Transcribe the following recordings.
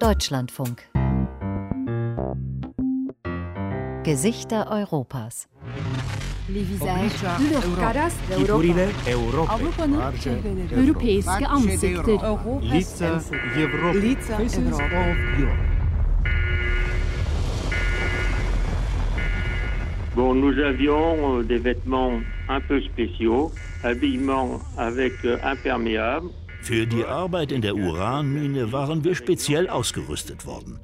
Deutschlandfunk. Gesichter Europas. Les visages, leurs caras, Figurile Europe. Avrupa'nın europeiske ansikter. Lica Европы. Лица Faces Европы. of Europe. Bon, nous avions euh, des vêtements un peu spéciaux, habillement avec euh, imperméable. Für die Arbeit in der Uranmine waren wir speziell ausgerüstet worden.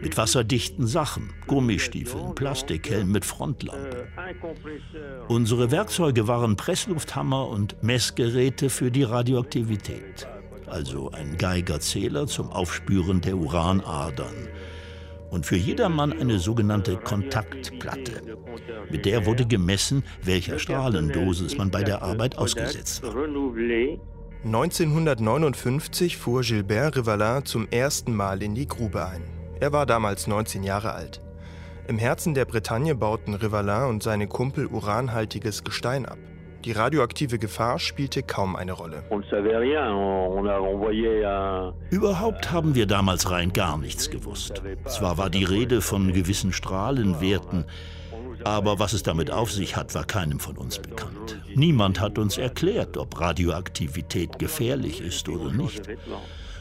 Mit wasserdichten Sachen, Gummistiefeln, Plastikhelm mit Frontlampe. Unsere Werkzeuge waren Presslufthammer und Messgeräte für die Radioaktivität. Also ein Geigerzähler zum Aufspüren der Uranadern. Und für jedermann eine sogenannte Kontaktplatte. Mit der wurde gemessen, welcher Strahlendosis man bei der Arbeit ausgesetzt war. Renouvelé 1959 fuhr Gilbert Rivalin zum ersten Mal in die Grube ein. Er war damals 19 Jahre alt. Im Herzen der Bretagne bauten Rivalin und seine Kumpel uranhaltiges Gestein ab. Die radioaktive Gefahr spielte kaum eine Rolle. Überhaupt haben wir damals rein gar nichts gewusst. Zwar war die Rede von gewissen Strahlenwerten, aber was es damit auf sich hat, war keinem von uns bekannt. Niemand hat uns erklärt, ob Radioaktivität gefährlich ist oder nicht.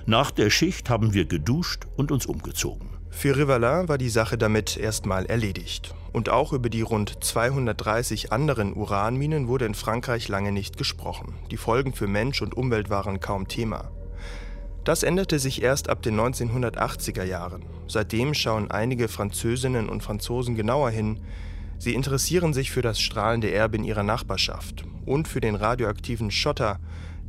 Nach der Schicht haben wir geduscht und uns umgezogen. Für Rivalin war die Sache damit erstmal erledigt. Und auch über die rund 230 anderen Uranminen wurde in Frankreich lange nicht gesprochen. Die Folgen für Mensch und Umwelt waren kaum Thema. Das änderte sich erst ab den 1980er Jahren. Seitdem schauen einige Französinnen und Franzosen genauer hin. Sie interessieren sich für das strahlende Erbe in ihrer Nachbarschaft und für den radioaktiven Schotter,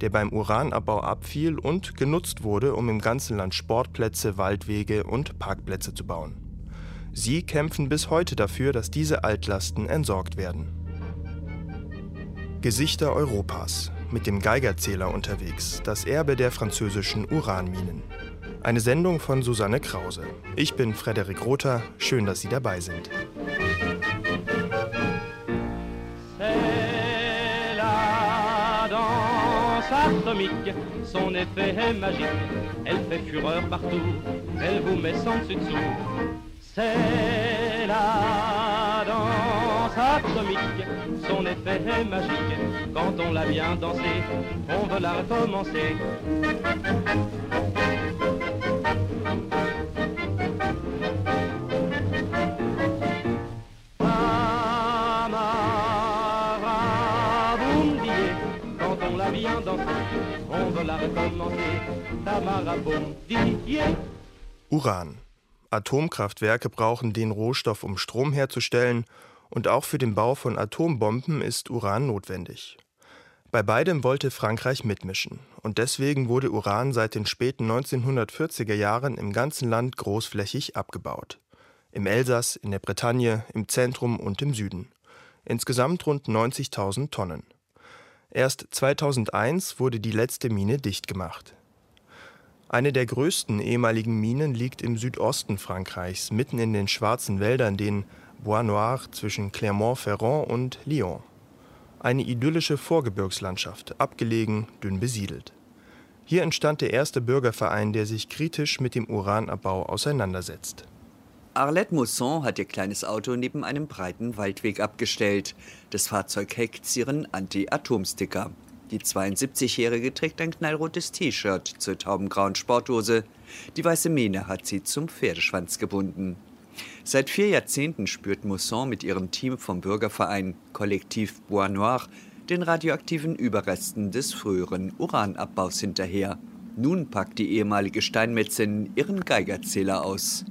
der beim Uranabbau abfiel und genutzt wurde, um im ganzen Land Sportplätze, Waldwege und Parkplätze zu bauen. Sie kämpfen bis heute dafür, dass diese Altlasten entsorgt werden. Gesichter Europas mit dem Geigerzähler unterwegs, das Erbe der französischen Uranminen. Eine Sendung von Susanne Krause. Ich bin Frederik Rother, schön, dass Sie dabei sind. Son effet est magique, elle fait fureur partout, elle vous met sans dessus dessous. C'est la danse atomique, son effet est magique, quand on l'a bien dansé, on veut la recommencer. Uran. Atomkraftwerke brauchen den Rohstoff, um Strom herzustellen, und auch für den Bau von Atombomben ist Uran notwendig. Bei beidem wollte Frankreich mitmischen, und deswegen wurde Uran seit den späten 1940er Jahren im ganzen Land großflächig abgebaut. Im Elsass, in der Bretagne, im Zentrum und im Süden. Insgesamt rund 90.000 Tonnen. Erst 2001 wurde die letzte Mine dicht gemacht. Eine der größten ehemaligen Minen liegt im Südosten Frankreichs, mitten in den schwarzen Wäldern, den Bois Noir zwischen Clermont-Ferrand und Lyon. Eine idyllische Vorgebirgslandschaft, abgelegen, dünn besiedelt. Hier entstand der erste Bürgerverein, der sich kritisch mit dem Uranabbau auseinandersetzt. Arlette Mousson hat ihr kleines Auto neben einem breiten Waldweg abgestellt. Das Fahrzeug hängt ihren Anti-Atom-Sticker. Die 72-Jährige trägt ein knallrotes T-Shirt zur taubengrauen Sporthose. Die weiße Mähne hat sie zum Pferdeschwanz gebunden. Seit vier Jahrzehnten spürt Mousson mit ihrem Team vom Bürgerverein Kollektiv Bois Noir den radioaktiven Überresten des früheren Uranabbaus hinterher. Nun packt die ehemalige Steinmetzin ihren Geigerzähler aus.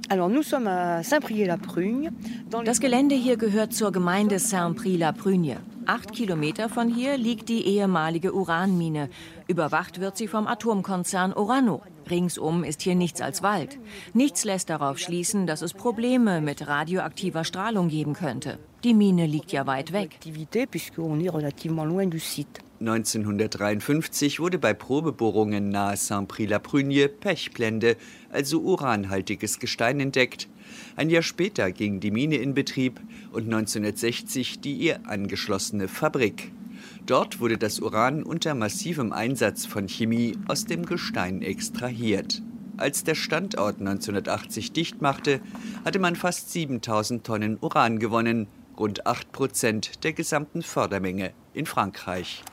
Das Gelände hier gehört zur Gemeinde Saint-Prix-la-Prugne. Acht Kilometer von hier liegt die ehemalige Uranmine. Überwacht wird sie vom Atomkonzern Orano. Ringsum ist hier nichts als Wald. Nichts lässt darauf schließen, dass es Probleme mit radioaktiver Strahlung geben könnte. Die Mine liegt ja weit weg. Activité puisqu'on est relativement loin du site. 1953 wurde bei Probebohrungen nahe Saint-Prix-la-Prugne Pechblende, also uranhaltiges Gestein, entdeckt. Ein Jahr später ging die Mine in Betrieb und 1960 die ihr angeschlossene Fabrik. Dort wurde das Uran unter massivem Einsatz von Chemie aus dem Gestein extrahiert. Als der Standort 1980 dicht machte, hatte man fast 7000 Tonnen Uran gewonnen, rund 8 Prozent der gesamten Fördermenge in Frankreich.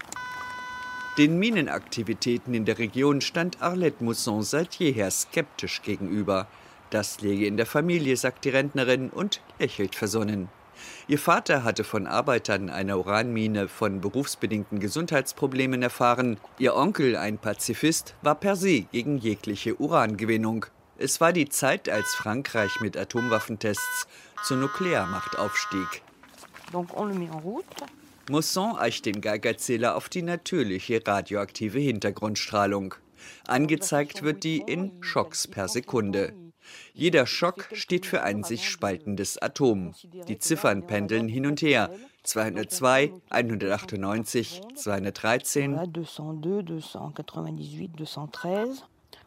Den Minenaktivitäten in der Region stand Arlette Mousson seit jeher skeptisch gegenüber. Das läge in der Familie, sagt die Rentnerin und lächelt versonnen. Ihr Vater hatte von Arbeitern einer Uranmine von berufsbedingten Gesundheitsproblemen erfahren. Ihr Onkel, ein Pazifist, war per se gegen jegliche Urangewinnung. Es war die Zeit, als Frankreich mit Atomwaffentests zur Nuklearmacht aufstieg. Mousson eicht den Geigerzähler auf die natürliche radioaktive Hintergrundstrahlung. Angezeigt wird die in Schocks per Sekunde. Jeder Schock steht für ein sich spaltendes Atom. Die Ziffern pendeln hin und her. 202, 198, 213. 202, 298, 213.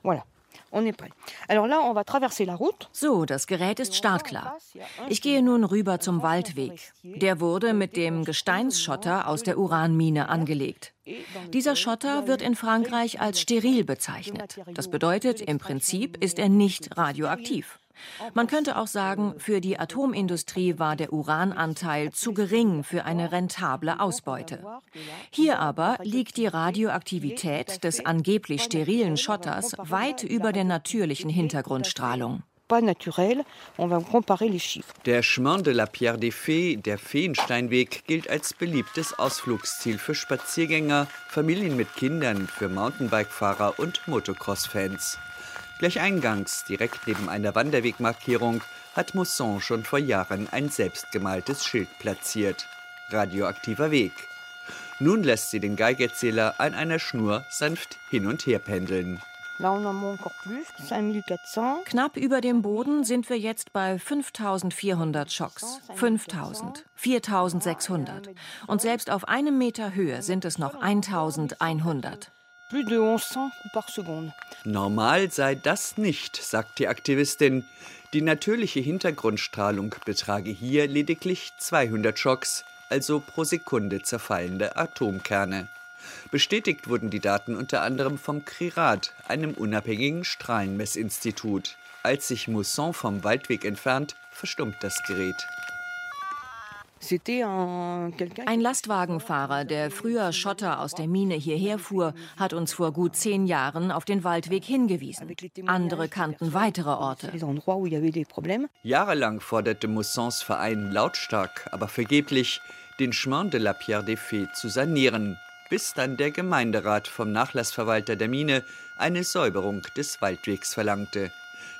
Voilà. So, das Gerät ist startklar. Ich gehe nun rüber zum Waldweg. Der wurde mit dem Gesteinsschotter aus der Uranmine angelegt. Dieser Schotter wird in Frankreich als steril bezeichnet. Das bedeutet, im Prinzip ist er nicht radioaktiv. Man könnte auch sagen, für die Atomindustrie war der Urananteil zu gering für eine rentable Ausbeute. Hier aber liegt die Radioaktivität des angeblich sterilen Schotters weit über der natürlichen Hintergrundstrahlung. Der Chemin de la Pierre des Fées, der Feensteinweg, gilt als beliebtes Ausflugsziel für Spaziergänger, Familien mit Kindern, für Mountainbike-Fahrer und Motocross-Fans. Gleich eingangs, direkt neben einer Wanderwegmarkierung, hat Mousson schon vor Jahren ein selbstgemaltes Schild platziert. Radioaktiver Weg. Nun lässt sie den Geigerzähler an einer Schnur sanft hin und her pendeln. Knapp über dem Boden sind wir jetzt bei 5400 Schocks. 5000, 4600. Und selbst auf einem Meter Höhe sind es noch 1100. Normal sei das nicht, sagt die Aktivistin. Die natürliche Hintergrundstrahlung betrage hier lediglich 200 Schocks, also pro Sekunde zerfallende Atomkerne. Bestätigt wurden die Daten unter anderem vom CRIRAT, einem unabhängigen Strahlenmessinstitut. Als sich Mousson vom Waldweg entfernt, verstummt das Gerät. Ein Lastwagenfahrer, der früher Schotter aus der Mine hierher fuhr, hat uns vor gut zehn Jahren auf den Waldweg hingewiesen. Andere kannten weitere Orte. Jahrelang forderte Moussons Verein lautstark, aber vergeblich, den Chemin de la Pierre des Fées zu sanieren, bis dann der Gemeinderat vom Nachlassverwalter der Mine eine Säuberung des Waldwegs verlangte.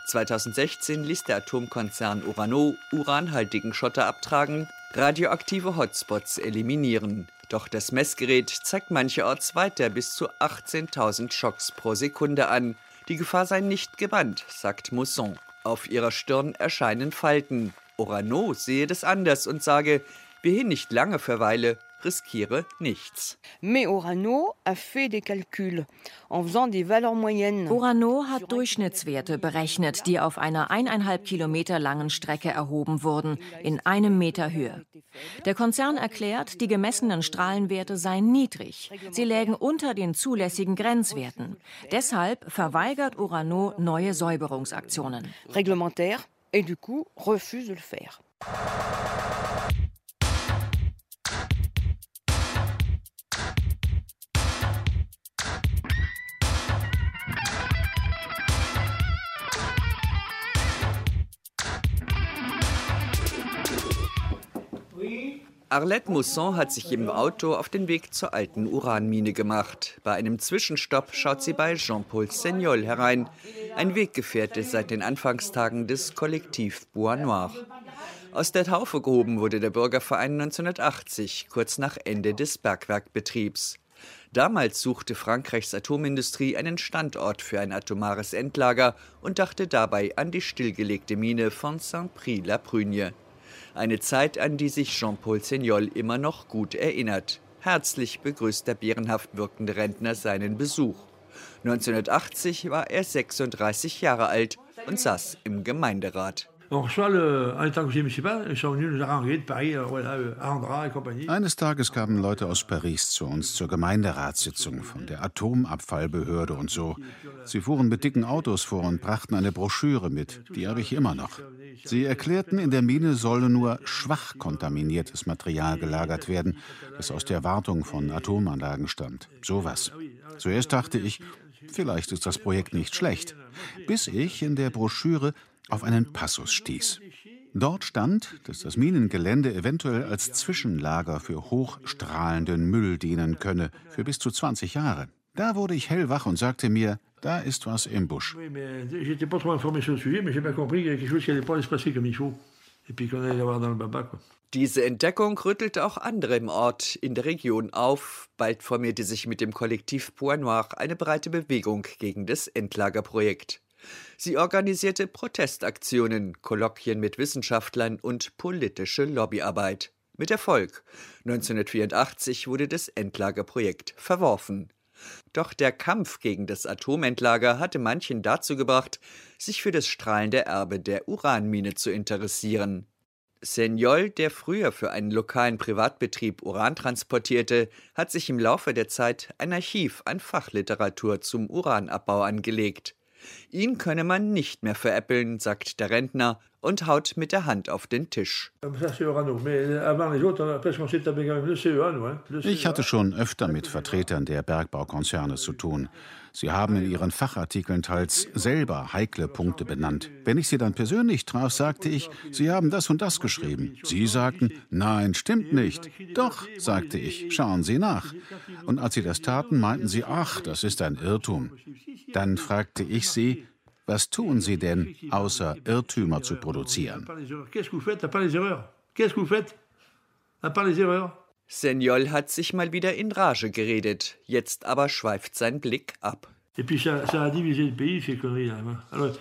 2016 ließ der Atomkonzern Urano uranhaltigen Schotter abtragen, radioaktive Hotspots eliminieren. Doch das Messgerät zeigt mancherorts weiter bis zu 18.000 Schocks pro Sekunde an. Die Gefahr sei nicht gebannt, sagt Mousson. Auf ihrer Stirn erscheinen Falten. Orano sehe das anders und sage, wer hier nicht lange verweile, riskiere nichts. Orano hat Durchschnittswerte berechnet, die auf einer eineinhalb Kilometer langen Strecke erhoben wurden, in einem Meter Höhe. Der Konzern erklärt, die gemessenen Strahlenwerte seien niedrig. Sie lägen unter den zulässigen Grenzwerten. Deshalb verweigert Orano neue Säuberungsaktionen. Reglementaire et du coup refuse de le faire. Arlette Mousson hat sich im Auto auf den Weg zur alten Uranmine gemacht. Bei einem Zwischenstopp schaut sie bei Jean-Paul Seignol herein, ein Weggefährte seit den Anfangstagen des Kollektiv Bois Noir. Aus der Taufe gehoben wurde der Bürgerverein 1980, kurz nach Ende des Bergwerkbetriebs. Damals suchte Frankreichs Atomindustrie einen Standort für ein atomares Endlager und dachte dabei an die stillgelegte Mine von Saint-Prix-la-Prugne. Eine Zeit, an die sich Jean-Paul Seignol immer noch gut erinnert. Herzlich begrüßt der bärenhaft wirkende Rentner seinen Besuch. 1980 war er 36 Jahre alt und saß im Gemeinderat. Eines Tages kamen Leute aus Paris zu uns zur Gemeinderatssitzung von der Atomabfallbehörde und so. Sie fuhren mit dicken Autos vor und brachten eine Broschüre mit, die habe ich immer noch. Sie erklärten, in der Mine solle nur schwach kontaminiertes Material gelagert werden, das aus der Wartung von Atomanlagen stammt. Sowas. Zuerst dachte ich, vielleicht ist das Projekt nicht schlecht, bis ich in der Broschüre auf einen Passus stieß. Dort stand, dass das Minengelände eventuell als Zwischenlager für hochstrahlenden Müll dienen könne, für bis zu 20 Jahre. Da wurde ich hellwach und sagte mir, da ist was im Busch. Diese Entdeckung rüttelte auch andere im Ort in der Region auf. Bald formierte sich mit dem Kollektiv Point Noir eine breite Bewegung gegen das Endlagerprojekt. Sie organisierte Protestaktionen, Kolloquien mit Wissenschaftlern und politische Lobbyarbeit. Mit Erfolg. 1984 wurde das Endlagerprojekt verworfen. Doch der Kampf gegen das Atomendlager hatte manchen dazu gebracht, sich für das strahlende Erbe der Uranmine zu interessieren. Senyol, der früher für einen lokalen Privatbetrieb Uran transportierte, hat sich im Laufe der Zeit ein Archiv an Fachliteratur zum Uranabbau angelegt. Ihn könne man nicht mehr veräppeln, sagt der Rentner und haut mit der Hand auf den Tisch. Ich hatte schon öfter mit Vertretern der Bergbaukonzerne zu tun. Sie haben in ihren Fachartikeln teils selber heikle Punkte benannt. Wenn ich sie dann persönlich traf, sagte ich, Sie haben das und das geschrieben. Sie sagten, nein, stimmt nicht. Doch, sagte ich, schauen Sie nach. Und als sie das taten, meinten sie, ach, das ist ein Irrtum. Dann fragte ich sie, was tun Sie denn, außer Irrtümer zu produzieren? Senyol hat sich mal wieder in Rage geredet, jetzt aber schweift sein Blick ab.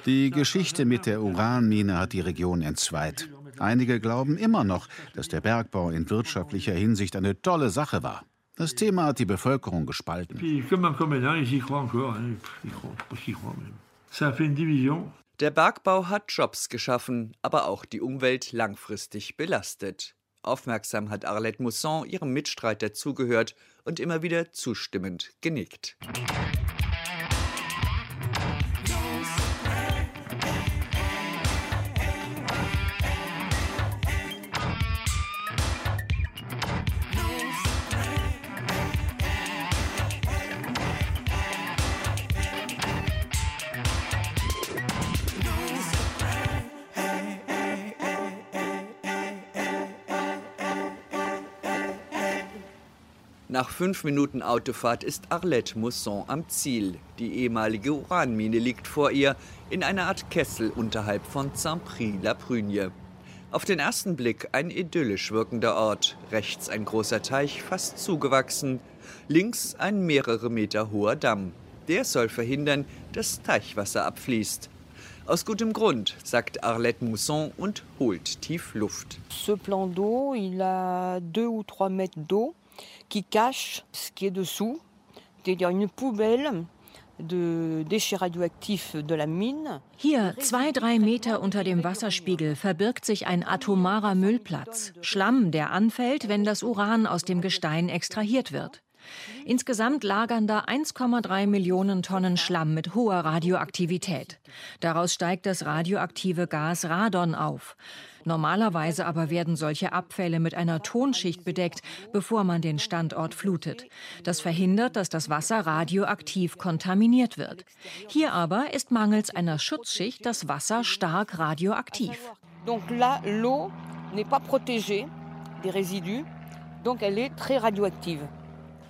Die Geschichte mit der Uranmine hat die Region entzweit. Einige glauben immer noch, dass der Bergbau in wirtschaftlicher Hinsicht eine tolle Sache war. Das Thema hat die Bevölkerung gespalten. Der Bergbau hat Jobs geschaffen, aber auch die Umwelt langfristig belastet. Aufmerksam hat Arlette Mousson ihrem Mitstreiter zugehört und immer wieder zustimmend genickt. Nach fünf Minuten Autofahrt ist Arlette Mousson am Ziel. Die ehemalige Uranmine liegt vor ihr in einer Art Kessel unterhalb von Saint-Prix-la-Prugne. Auf den ersten Blick ein idyllisch wirkender Ort. Rechts ein großer Teich, fast zugewachsen. Links ein mehrere Meter hoher Damm. Der soll verhindern, dass Teichwasser abfließt. Aus gutem Grund, sagt Arlette Mousson und holt tief Luft. Ce plan d'eau, il a deux ou trois mètres d'eau qui cache ce qui est dessous, c'est-à-dire une poubelle. Hier, zwei, drei Meter unter dem Wasserspiegel, verbirgt sich ein atomarer Müllplatz. Schlamm, der anfällt, wenn das Uran aus dem Gestein extrahiert wird. Insgesamt lagern da 1,3 Millionen Tonnen Schlamm mit hoher Radioaktivität. Daraus steigt das radioaktive Gas Radon auf. Normalerweise aber werden solche Abfälle mit einer Tonschicht bedeckt, bevor man den Standort flutet. Das verhindert, dass das Wasser radioaktiv kontaminiert wird. Hier aber ist mangels einer Schutzschicht das Wasser stark radioaktiv. Donc là, l'eau n'est pas protégée des résidus, donc elle est très radioactive.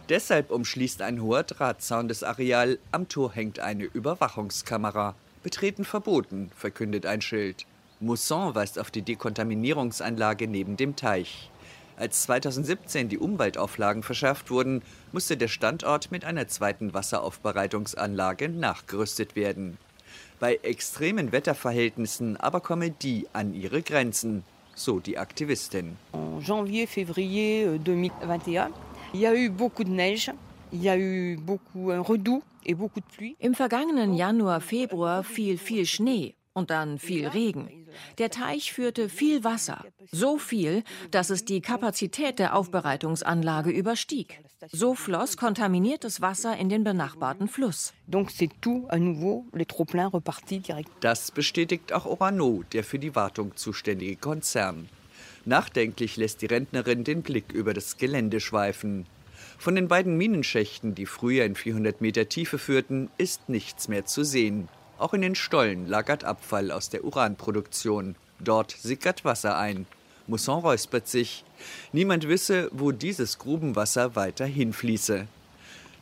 Deshalb umschließt ein hoher Drahtzaun das Areal. Am Tor hängt eine Überwachungskamera. Betreten verboten, verkündet ein Schild. Mousson weist auf die Dekontaminierungsanlage neben dem Teich. Als 2017 die Umweltauflagen verschärft wurden, musste der Standort mit einer zweiten Wasseraufbereitungsanlage nachgerüstet werden. Bei extremen Wetterverhältnissen aber komme die an ihre Grenzen, so die Aktivistin. En janvier, février 2021, Im vergangenen Januar, Februar fiel viel Schnee und dann viel Regen. Der Teich führte viel Wasser, so viel, dass es die Kapazität der Aufbereitungsanlage überstieg. So floss kontaminiertes Wasser in den benachbarten Fluss. Das bestätigt auch Orano, der für die Wartung zuständige Konzern. Nachdenklich lässt die Rentnerin den Blick über das Gelände schweifen. Von den beiden Minenschächten, die früher in 400 Meter Tiefe führten, ist nichts mehr zu sehen. Auch in den Stollen lagert Abfall aus der Uranproduktion. Dort sickert Wasser ein. Mousson räuspert sich. Niemand wisse, wo dieses Grubenwasser weiter hinfließe.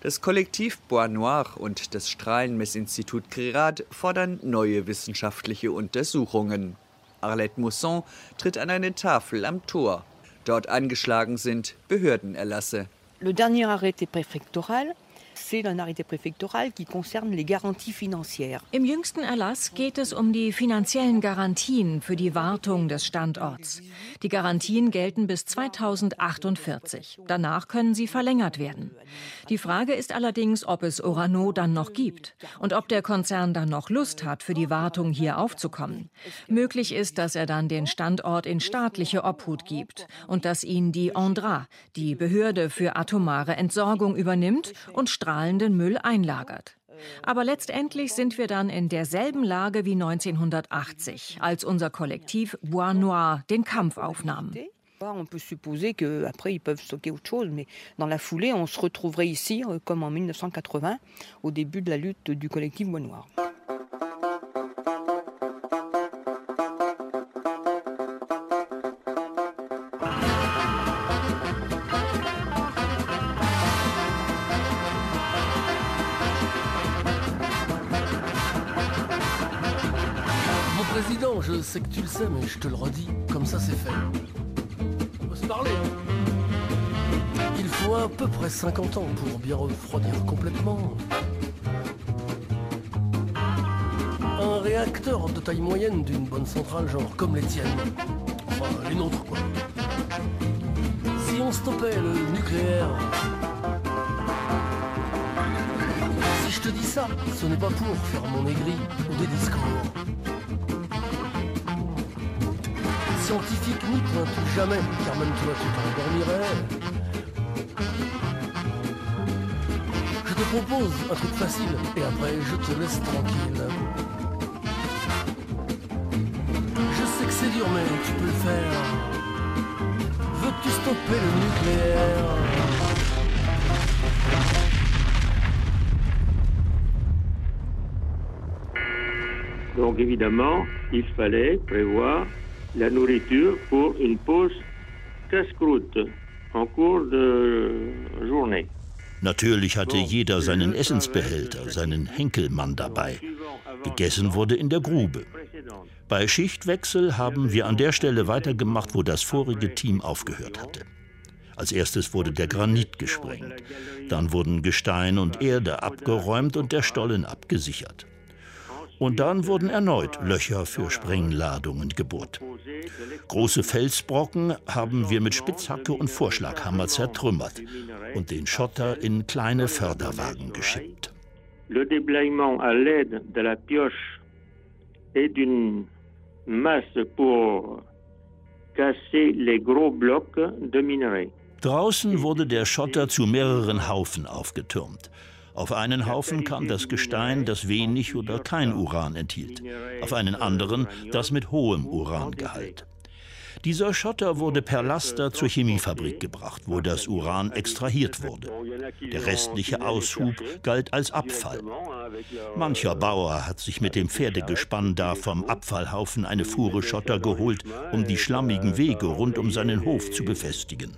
Das Kollektiv Bois Noir und das Strahlenmessinstitut Crerad fordern neue wissenschaftliche Untersuchungen. Arlette Mousson tritt an eine Tafel am Tor. Dort angeschlagen sind Behördenerlasse. Le dernier arrêté préfectoral Im jüngsten Erlass geht es um die finanziellen Garantien für die Wartung des Standorts. Die Garantien gelten bis 2048. Danach können sie verlängert werden. Die Frage ist allerdings, ob es Orano dann noch gibt und ob der Konzern dann noch Lust hat, für die Wartung hier aufzukommen. Möglich ist, dass er dann den Standort in staatliche Obhut gibt und dass ihn die Andra, die Behörde für atomare Entsorgung, übernimmt und strahlenden Müll einlagert. Aber letztendlich sind wir dann in derselben Lage wie 1980, als unser Kollektiv Bois Noir den Kampf aufnahm. On peut supposer qu'après ils peuvent stocker autre chose, mais dans la foulée, on se retrouverait ici euh, comme en 1980, au début de la lutte du collectif Bois Noir. Sais que tu le sais, mais je te le redis, comme ça c'est fait. On va se parler. Il faut à peu près 50 ans pour bien refroidir complètement. Un réacteur de taille moyenne d'une bonne centrale, genre comme les tiennes. Enfin, les nôtres, quoi. Si on stoppait le nucléaire. Si je te dis ça, ce n'est pas pour faire mon aigri ou des discours. Scientifique n'y pointe jamais, car même toi tu t'endormirais. Je te propose un truc facile, et après je te laisse tranquille. Je sais que c'est dur, mais tu peux le faire. Veux-tu stopper le nucléaire? Donc évidemment, il fallait prévoir la nourriture pour une pause casse-croûte en cours de journée. Natürlich hatte jeder seinen Essensbehälter, seinen Henkelmann dabei. Gegessen wurde in der Grube. Bei Schichtwechsel haben wir an der Stelle weitergemacht, wo das vorige Team aufgehört hatte. Als erstes wurde der Granit gesprengt. Dann wurden Gestein und Erde abgeräumt und der Stollen abgesichert. Und dann wurden erneut Löcher für Sprengladungen gebohrt. Große Felsbrocken haben wir mit Spitzhacke und Vorschlaghammer zertrümmert und den Schotter in kleine Förderwagen geschippt. Le déblayement à l'aide de la pioche et d'une masse pour casser les gros blocs de minerai. Draußen wurde der Schotter zu mehreren Haufen aufgetürmt. Auf einen Haufen kam das Gestein, das wenig oder kein Uran enthielt, auf einen anderen das mit hohem Urangehalt. Dieser Schotter wurde per Laster zur Chemiefabrik gebracht, wo das Uran extrahiert wurde. Der restliche Aushub galt als Abfall. Mancher Bauer hat sich mit dem Pferdegespann da vom Abfallhaufen eine Fuhre Schotter geholt, um die schlammigen Wege rund um seinen Hof zu befestigen.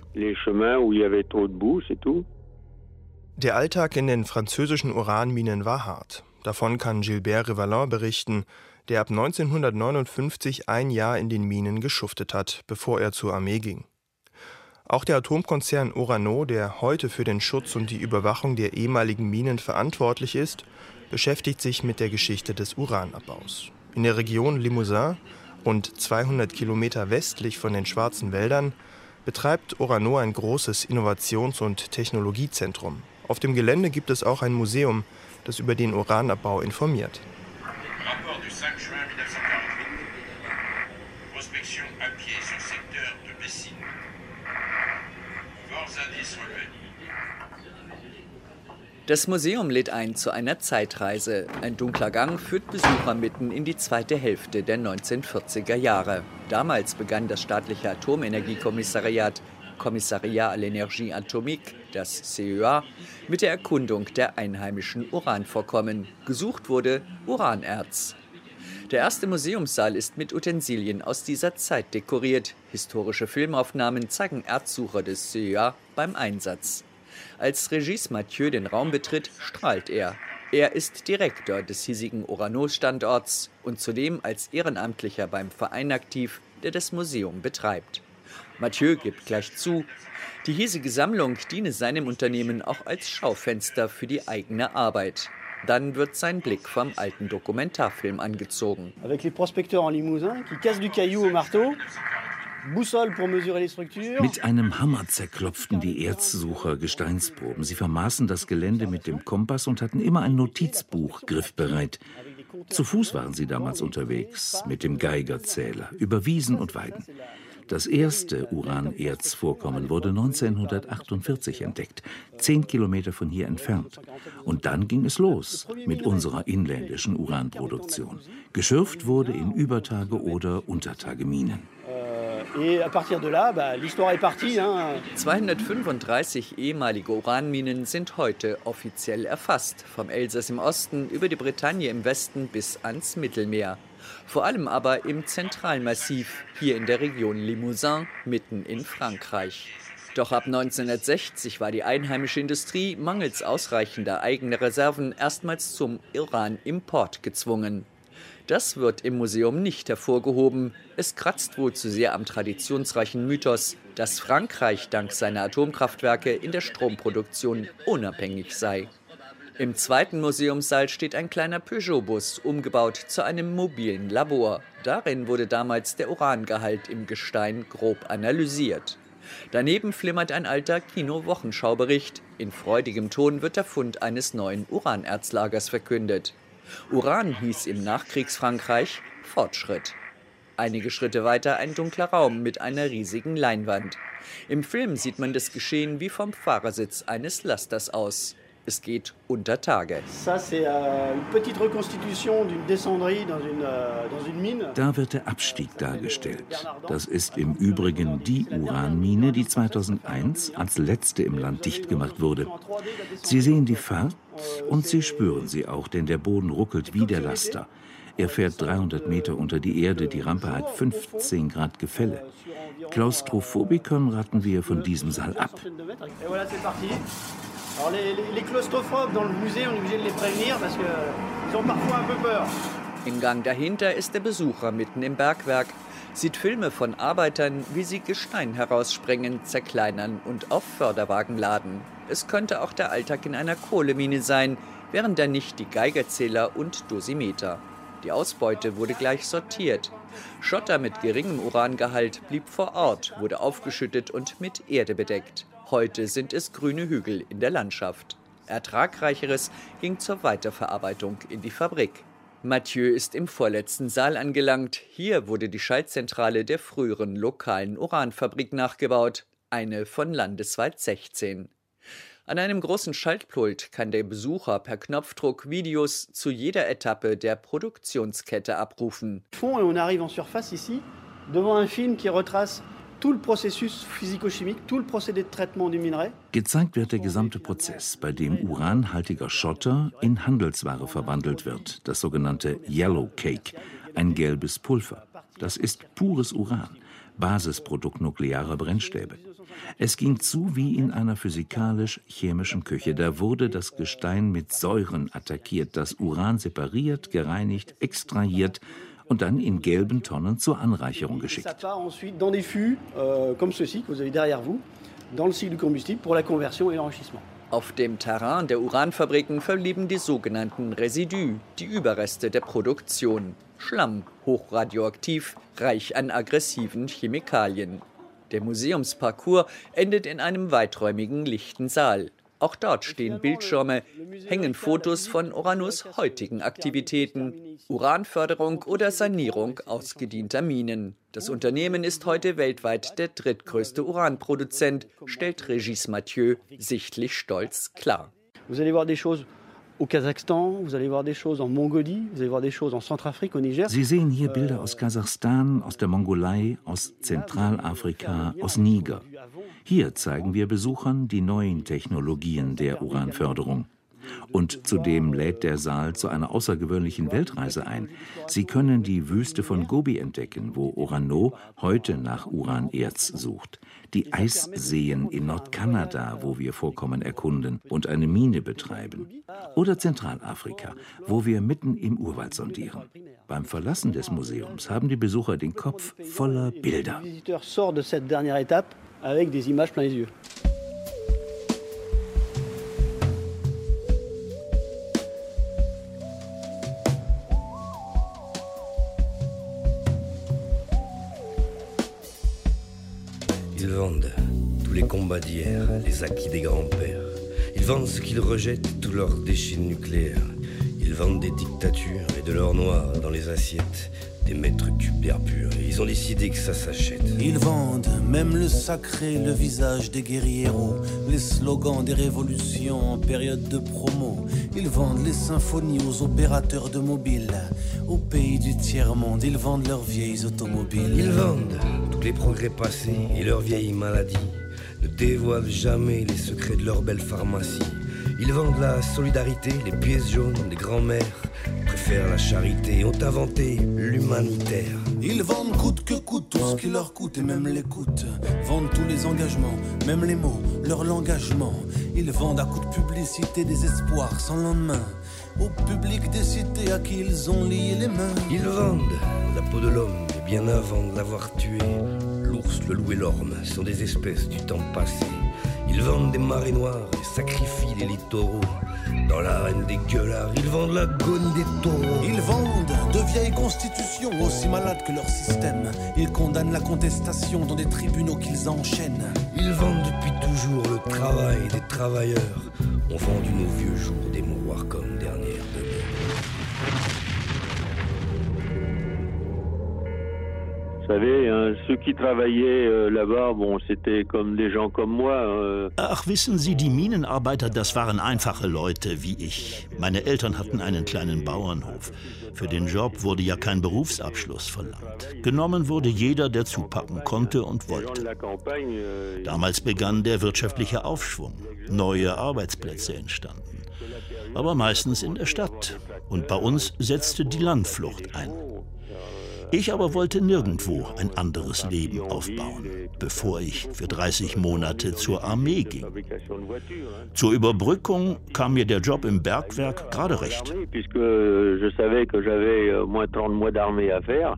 Der Alltag in den französischen Uranminen war hart. Davon kann Gilbert Rivalin berichten, der ab 1959 ein Jahr in den Minen geschuftet hat, bevor er zur Armee ging. Auch der Atomkonzern Orano, der heute für den Schutz und die Überwachung der ehemaligen Minen verantwortlich ist, beschäftigt sich mit der Geschichte des Uranabbaus. In der Region Limousin, rund 200 Kilometer westlich von den Schwarzen Wäldern, betreibt Orano ein großes Innovations- und Technologiezentrum. Auf dem Gelände gibt es auch ein Museum, das über den Uranabbau informiert. Das Museum lädt ein zu einer Zeitreise. Ein dunkler Gang führt Besucher mitten in die zweite Hälfte der 1940er Jahre. Damals begann das staatliche Atomenergiekommissariat Kommissariat à l'Énergie Atomique, das CEA, mit der Erkundung der einheimischen Uranvorkommen. Gesucht wurde Uranerz. Der erste Museumssaal ist mit Utensilien aus dieser Zeit dekoriert. Historische Filmaufnahmen zeigen Erzsucher des CEA beim Einsatz. Als Regis Mathieu den Raum betritt, strahlt er. Er ist Direktor des hiesigen Oranos-Standorts und zudem als Ehrenamtlicher beim Verein aktiv, der das Museum betreibt. Mathieu gibt gleich zu, die hiesige Sammlung diene seinem Unternehmen auch als Schaufenster für die eigene Arbeit. Dann wird sein Blick vom alten Dokumentarfilm angezogen. Avec les prospecteurs en Limousin qui cassent du caillou au marteau mit einem Hammer zerklopften die Erzsucher Gesteinsproben. Sie vermaßen das Gelände mit dem Kompass und hatten immer ein Notizbuch griffbereit. Zu Fuß waren sie damals unterwegs, mit dem Geigerzähler, über Wiesen und Weiden. Das erste Uranerzvorkommen wurde 1948 entdeckt, zehn Kilometer von hier entfernt. Und dann ging es los mit unserer inländischen Uranproduktion. Geschürft wurde in Übertage- oder Untertageminen. Et à partir de là, bah, l'histoire est partie. Hein. 235 ehemalige Uranminen sind heute offiziell erfasst, vom Elsass im Osten über die Bretagne im Westen bis ans Mittelmeer. Vor allem aber im Zentralmassiv, hier in der Region Limousin, mitten in Frankreich. Doch ab 1960 war die einheimische Industrie mangels ausreichender eigener Reserven erstmals zum Iran-Import gezwungen. Das wird im Museum nicht hervorgehoben. Es kratzt wohl zu sehr am traditionsreichen Mythos, dass Frankreich dank seiner Atomkraftwerke in der Stromproduktion unabhängig sei. Im zweiten Museumssaal steht ein kleiner Peugeot-Bus, umgebaut zu einem mobilen Labor. Darin wurde damals der Urangehalt im Gestein grob analysiert. Daneben flimmert ein alter Kino-Wochenschaubericht. In freudigem Ton wird der Fund eines neuen Uranerzlagers verkündet. Uran hieß im Nachkriegsfrankreich Fortschritt. Einige Schritte weiter ein dunkler Raum mit einer riesigen Leinwand. Im Film sieht man das Geschehen wie vom Fahrersitz eines Lasters aus. Es geht unter Tage. Euh, euh, da wird der Abstieg dargestellt. Das ist im Übrigen die Uranmine, die 2001 als letzte im Land dicht gemacht wurde. Sie sehen die Fahrt und Sie spüren sie auch, denn der Boden ruckelt wie der Laster. Er fährt 300 Meter unter die Erde, die Rampe hat 15 Grad Gefälle. Klaustrophobikum raten wir von diesem Saal ab. Alors les, les, les claustrophobes dans le musée, on est obligé de les prévenir parce qu'ils ont parfois un peu peur. Im Gang dahinter ist der Besucher mitten im Bergwerk, sieht Filme von Arbeitern, wie sie Gestein heraussprengen, zerkleinern und auf Förderwagen laden. Es könnte auch der Alltag in einer Kohlemine sein, wären da nicht die Geigerzähler und Dosimeter. Die Ausbeute wurde gleich sortiert. Schotter mit geringem Urangehalt blieb vor Ort, wurde aufgeschüttet und mit Erde bedeckt. Heute sind es grüne Hügel in der Landschaft. Ertragreicheres ging zur Weiterverarbeitung in die Fabrik. Mathieu ist im vorletzten Saal angelangt. Hier wurde die Schaltzentrale der früheren lokalen Uranfabrik nachgebaut, eine von landesweit 16. An einem großen Schaltpult kann der Besucher per Knopfdruck Videos zu jeder Etappe der Produktionskette abrufen. On arrive en surface ici devant un film qui retrace Gezeigt wird der gesamte Prozess, bei dem uranhaltiger Schotter in Handelsware verwandelt wird, das sogenannte Yellow Cake, ein gelbes Pulver. Das ist pures Uran, Basisprodukt nuklearer Brennstäbe. Es ging zu wie in einer physikalisch-chemischen Küche. Da wurde das Gestein mit Säuren attackiert, das Uran separiert, gereinigt, extrahiert und dann in gelben Tonnen zur Anreicherung geschickt. Auf dem Terrain der Uranfabriken verblieben die sogenannten Residus, die Überreste der Produktion. Schlamm, hochradioaktiv, reich an aggressiven Chemikalien. Der Museumsparcours endet in einem weiträumigen lichten Saal. Auch dort stehen Bildschirme, hängen Fotos von Oranus heutigen Aktivitäten, Uranförderung oder Sanierung ausgedienter Minen. Das Unternehmen ist heute weltweit der drittgrößte Uranproduzent, stellt Regis Mathieu sichtlich stolz klar. Vous allez voir des choses au Kasachstan, vous allez voir des choses en Mongolie, vous allez voir des choses en Centrafrique, au Niger. Sie sehen hier Bilder aus Kasachstan, aus der Mongolei, aus Zentralafrika, aus Niger. Hier zeigen wir Besuchern die neuen Technologien der Uranförderung. Und zudem lädt der Saal zu einer außergewöhnlichen Weltreise ein. Sie können die Wüste von Gobi entdecken, wo Orano heute nach Uranerz sucht. Die Eisseen in Nordkanada, wo wir Vorkommen erkunden und eine Mine betreiben. Oder Zentralafrika, wo wir mitten im Urwald sondieren. Beim Verlassen des Museums haben die Besucher den Kopf voller Bilder. avec des images plein les yeux. Ils vendent tous les combats d'hier, les acquis des grands-pères. Ils vendent ce qu'ils rejettent, tous leurs déchets nucléaires. Ils vendent des dictatures et de l'or noir dans les assiettes des mètres cubes d'air pur. Et ils ont décidé que ça s'achète. Ils vendent même le sacré, le visage des guerrieros, les slogans des révolutions en période de promo. Ils vendent les symphonies aux opérateurs de mobile. Au pays du tiers-monde, ils vendent leurs vieilles automobiles. Ils vendent les progrès passés et leurs vieilles maladies. Ne dévoilent jamais les secrets de leur belle pharmacie. Ils vendent la solidarité, les pièces jaunes des grands-mères, préfèrent la charité, ont inventé l'humanitaire. Ils vendent coûte que coûte tout ce qui leur coûte et même l'écoute. Vendent tous les engagements, même les mots, leur l'engagement. Ils vendent à coup de publicité des espoirs sans lendemain. Au public des cités à qui ils ont lié les mains. Ils vendent la peau de l'homme, et bien avant de l'avoir tué. L'ours, le loup et l'orme sont des espèces du temps passé. Ils vendent des marées noires et sacrifient les littoraux. Dans l'arène des gueulards, ils vendent l'agonie des taureaux. Ils vendent de vieilles constitutions aussi malades que leur système. Ils condamnent la contestation dans des tribunaux qu'ils enchaînent. Ils vendent depuis toujours le travail des travailleurs. On vendu nos vieux jours des mouroirs comme savez, hein, ceux qui travaillaient euh, là-bas, bon, c'était comme des gens comme moi. euh, Ach, wissen Sie, die Minenarbeiter, das waren einfache Leute wie ich. Meine Eltern hatten einen kleinen Bauernhof. Für den Job wurde ja kein Berufsabschluss verlangt. Genommen wurde jeder, der zupacken konnte und wollte. euh, Damals begann der wirtschaftliche Aufschwung. Neue Arbeitsplätze entstanden. Aber meistens in der Stadt. Und bei uns setzte die Landflucht ein. Ich aber wollte nirgendwo ein anderes Leben aufbauen, bevor ich für 30 Monate zur Armee ging. Zur Überbrückung kam mir der Job im Bergwerk gerade recht. Euh, je savais que j'avais au moins 30 mois d'armée à faire.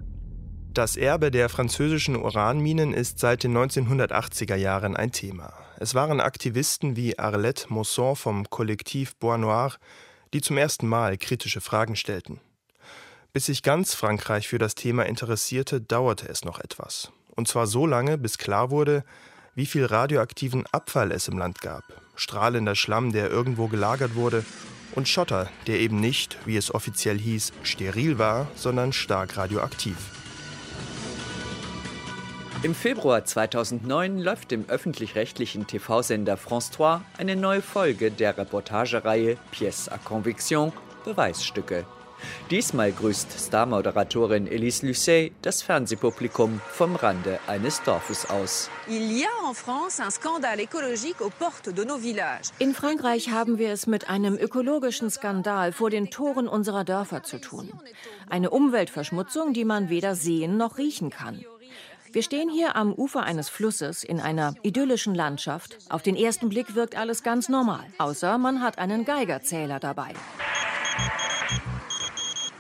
Das Erbe der französischen Uranminen ist seit den 1980er Jahren ein Thema. Es waren Aktivisten wie Arlette Mosson vom Kollektiv Bois Noir, die zum ersten Mal kritische Fragen stellten. Bis sich ganz Frankreich für das Thema interessierte, dauerte es noch etwas. Und zwar so lange, bis klar wurde, wie viel radioaktiven Abfall es im Land gab. Strahlender Schlamm, der irgendwo gelagert wurde, und Schotter, der eben nicht, wie es offiziell hieß, steril war, sondern stark radioaktiv. Im Februar 2009 läuft im öffentlich-rechtlichen TV-Sender France 3 eine neue Folge der Reportagereihe Pièces à Conviction Beweisstücke. Diesmal grüßt Star-Moderatorin Elise Lucet das Fernsehpublikum vom Rande eines Dorfes aus. In Frankreich haben wir es mit einem ökologischen Skandal vor den Toren unserer Dörfer zu tun. Eine Umweltverschmutzung, die man weder sehen noch riechen kann. Wir stehen hier am Ufer eines Flusses in einer idyllischen Landschaft. Auf den ersten Blick wirkt alles ganz normal, außer man hat einen Geigerzähler dabei.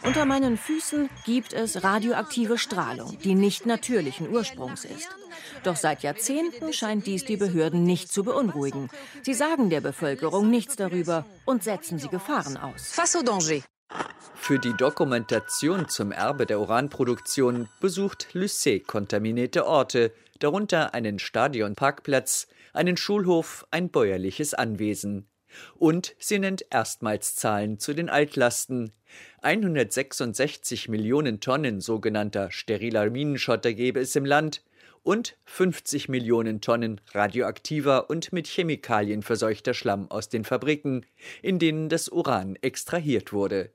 Unter meinen Füßen gibt es radioaktive Strahlung, die nicht natürlichen Ursprungs ist. Doch seit Jahrzehnten scheint dies die Behörden nicht zu beunruhigen. Sie sagen der Bevölkerung nichts darüber und setzen sie Gefahren aus. Face au danger. Für die Dokumentation zum Erbe der Uranproduktion besucht Lucet kontaminierte Orte, darunter einen Stadionparkplatz, einen Schulhof, ein bäuerliches Anwesen. Und sie nennt erstmals Zahlen zu den Altlasten. 166 Millionen Tonnen sogenannter steriler Minenschotter gäbe es im Land und 50 Millionen Tonnen radioaktiver und mit Chemikalien verseuchter Schlamm aus den Fabriken, in denen das Uran extrahiert wurde.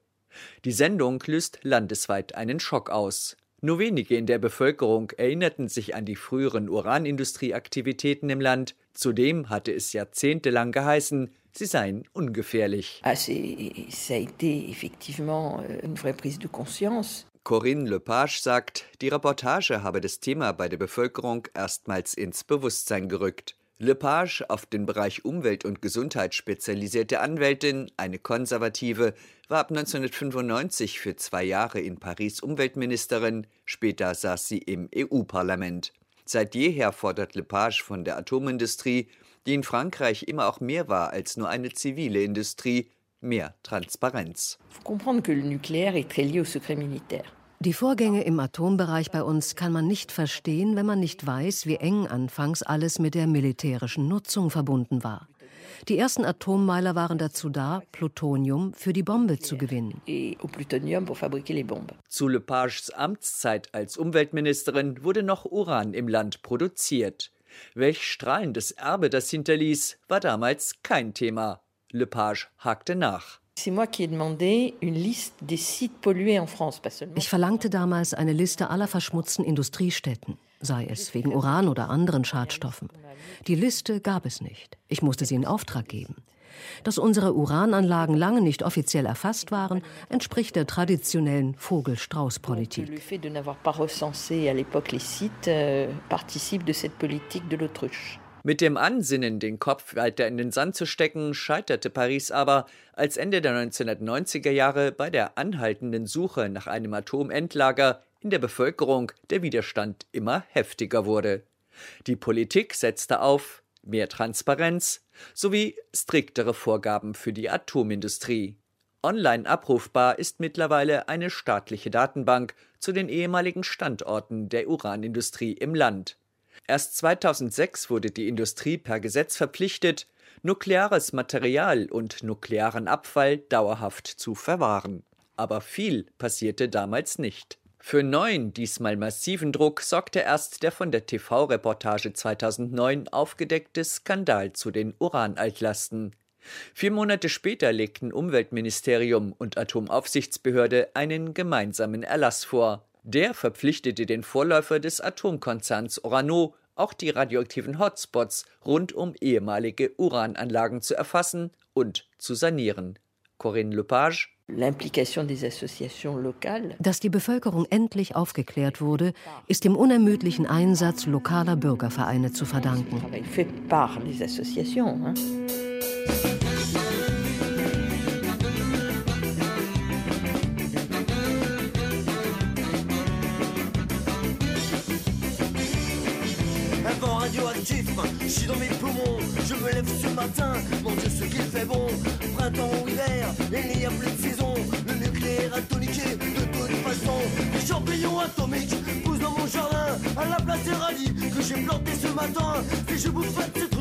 Die Sendung löst landesweit einen Schock aus. Nur wenige in der Bevölkerung erinnerten sich an die früheren Uranindustrieaktivitäten im Land. Zudem hatte es jahrzehntelang geheißen, sie seien ungefährlich. Ah, ça a été effectivement euh, une vraie prise de conscience. Corinne Lepage sagt, die Reportage habe das Thema bei der Bevölkerung erstmals ins Bewusstsein gerückt. Lepage, auf den Bereich Umwelt und Gesundheit spezialisierte Anwältin, eine Konservative, war ab 1995 für zwei Jahre in Paris Umweltministerin, später saß sie im EU-Parlament. Seit jeher fordert Lepage von der Atomindustrie, die in Frankreich immer auch mehr war als nur eine zivile Industrie, mehr Transparenz. Die Vorgänge im Atombereich bei uns kann man nicht verstehen, wenn man nicht weiß, wie eng anfangs alles mit der militärischen Nutzung verbunden war. Die ersten Atommeiler waren dazu da, Plutonium für die Bombe zu gewinnen. Zu Lepages Amtszeit als Umweltministerin wurde noch Uran im Land produziert. Welch strahlendes Erbe das hinterließ, war damals kein Thema. Lepage hakte nach. Ich verlangte damals eine Liste aller verschmutzten Industriestätten, sei es wegen Uran oder anderen Schadstoffen. Die Liste gab es nicht. Ich musste sie in Auftrag geben. Dass unsere Urananlagen lange nicht offiziell erfasst waren, entspricht der traditionellen Vogel-Strauß-Politik. Mit dem Ansinnen, den Kopf weiter in den Sand zu stecken, scheiterte Paris aber, als Ende der 1990er Jahre bei der anhaltenden Suche nach einem Atomendlager in der Bevölkerung der Widerstand immer heftiger wurde. Die Politik setzte auf mehr Transparenz sowie striktere Vorgaben für die Atomindustrie. Online abrufbar ist mittlerweile eine staatliche Datenbank zu den ehemaligen Standorten der Uranindustrie im Land. Erst 2006 wurde die Industrie per Gesetz verpflichtet, nukleares Material und nuklearen Abfall dauerhaft zu verwahren. Aber viel passierte damals nicht. Für neuen, diesmal massiven Druck sorgte erst der von der TV-Reportage 2009 aufgedeckte Skandal zu den Uranaltlasten. Vier Monate später legten Umweltministerium und Atomaufsichtsbehörde einen gemeinsamen Erlass vor. Der verpflichtete den Vorläufer des Atomkonzerns Orano, auch die radioaktiven Hotspots rund um ehemalige Urananlagen zu erfassen und zu sanieren. Corinne Lepage dass die Bevölkerung endlich aufgeklärt wurde, ist dem unermüdlichen Einsatz lokaler Bürgervereine zu verdanken. je suis dans mes poumons, je me lève ce matin, mon Dieu ce qu'il fait bon, printemps que j'ai planté ce matin, si je bouffe pas de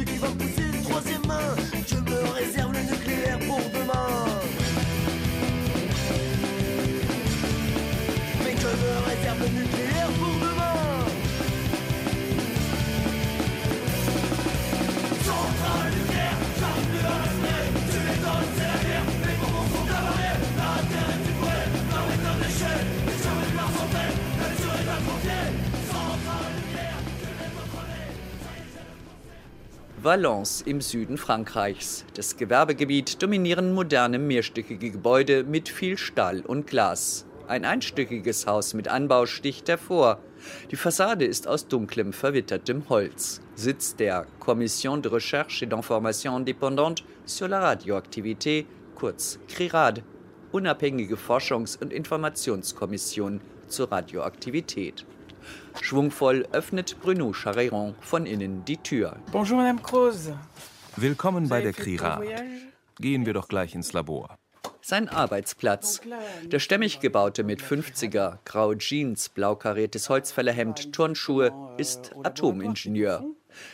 Valence im Süden Frankreichs. Das Gewerbegebiet dominieren moderne mehrstöckige Gebäude mit viel Stahl und Glas. Ein einstöckiges Haus mit Anbau sticht hervor. Die Fassade ist aus dunklem, verwittertem Holz. Sitz der Commission de Recherche et d'Information Indépendante sur la Radioaktivité, kurz CRIRAD, unabhängige Forschungs- und Informationskommission zur Radioaktivität. Schwungvoll öffnet Bruno Chareiron von innen die Tür. Bonjour, Madame Croze. Willkommen bei der CRIRAD. Gehen wir doch gleich ins Labor. Sein Arbeitsplatz. Der stämmig gebaute mit 50er, graue Jeans, blau kariertes Holzfällerhemd, Turnschuhe, ist Atomingenieur.